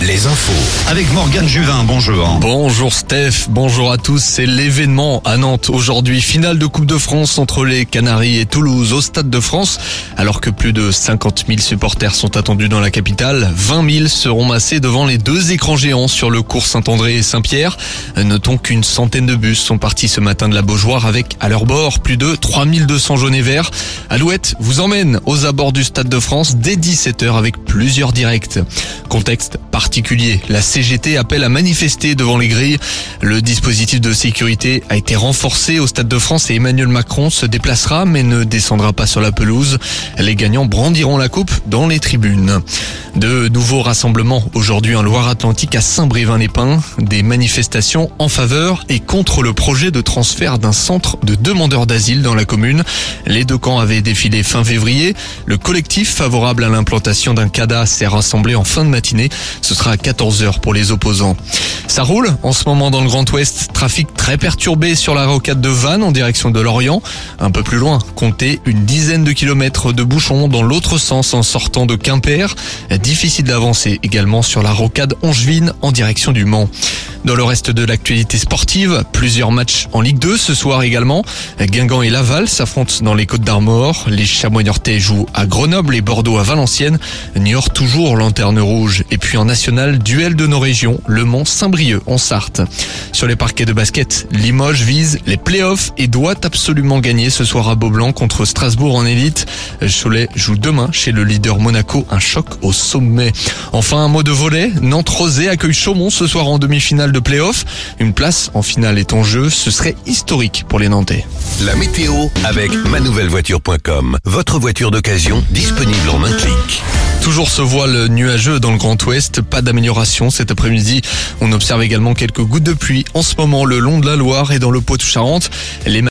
les infos. Avec Morgane Juvin, bonjour. Bonjour Steph, bonjour à tous. C'est l'événement à Nantes aujourd'hui. Finale de Coupe de France entre les Canaries et Toulouse au Stade de France. Alors que plus de 50 000 supporters sont attendus dans la capitale, 20 000 seront massés devant les deux écrans géants sur le cours Saint-André et Saint-Pierre. Notons qu'une centaine de bus sont partis ce matin de la Beaujoire avec à leur bord plus de 3200 jaunes et verts. Alouette vous emmène aux abords du Stade de France dès 17h avec plusieurs directs. Contexte particulier, la CGT appelle à manifester devant les grilles. Le dispositif de sécurité a été renforcé au Stade de France et Emmanuel Macron se déplacera mais ne descendra pas sur la pelouse. Les gagnants brandiront la coupe dans les tribunes. De nouveaux rassemblements aujourd'hui en Loire-Atlantique à Saint-Brévin-les-Pins. Des manifestations en faveur et contre le projet de transfert d'un centre de demandeurs d'asile dans la commune. Les deux camps avaient défilé fin février. Le collectif favorable à l'implantation d'un CADA s'est rassemblé en fin de Ce sera à 14h pour les opposants. Ça roule en ce moment dans le Grand Ouest. Trafic très perturbé sur la rocade de Vannes en direction de Lorient. Un peu plus loin, comptez une dizaine de kilomètres de bouchons dans l'autre sens en sortant de Quimper. Difficile d'avancer également sur la rocade Angevine en direction du Mans. Dans le reste de l'actualité sportive, plusieurs matchs en Ligue 2 ce soir également. Guingamp et Laval s'affrontent dans les Côtes d'Armor. Les Chamois niortais jouent à Grenoble et Bordeaux à Valenciennes. Niort toujours lanterne rouge. Et puis en national, duel de nos régions, Le Mans Saint-Brieuc en Sarthe. Sur les parquets de basket, Limoges vise les playoffs et doit absolument gagner ce soir à Beaublanc contre Strasbourg en élite. Cholet joue demain chez le leader Monaco, un choc au sommet. Enfin, un mot de volet. Nantes-Rosé accueille Chaumont ce soir en demi-finale de playoff. Une place en finale est en jeu. Ce serait historique pour les Nantais. La météo avec manouvellevoiture.com. Votre voiture d'occasion disponible en un clic. Toujours ce voile nuageux dans le Grand Ouest, pas d'amélioration cet après-midi. On observe également quelques gouttes de pluie en ce moment le long de la Loire et dans le Poitou-Charentes.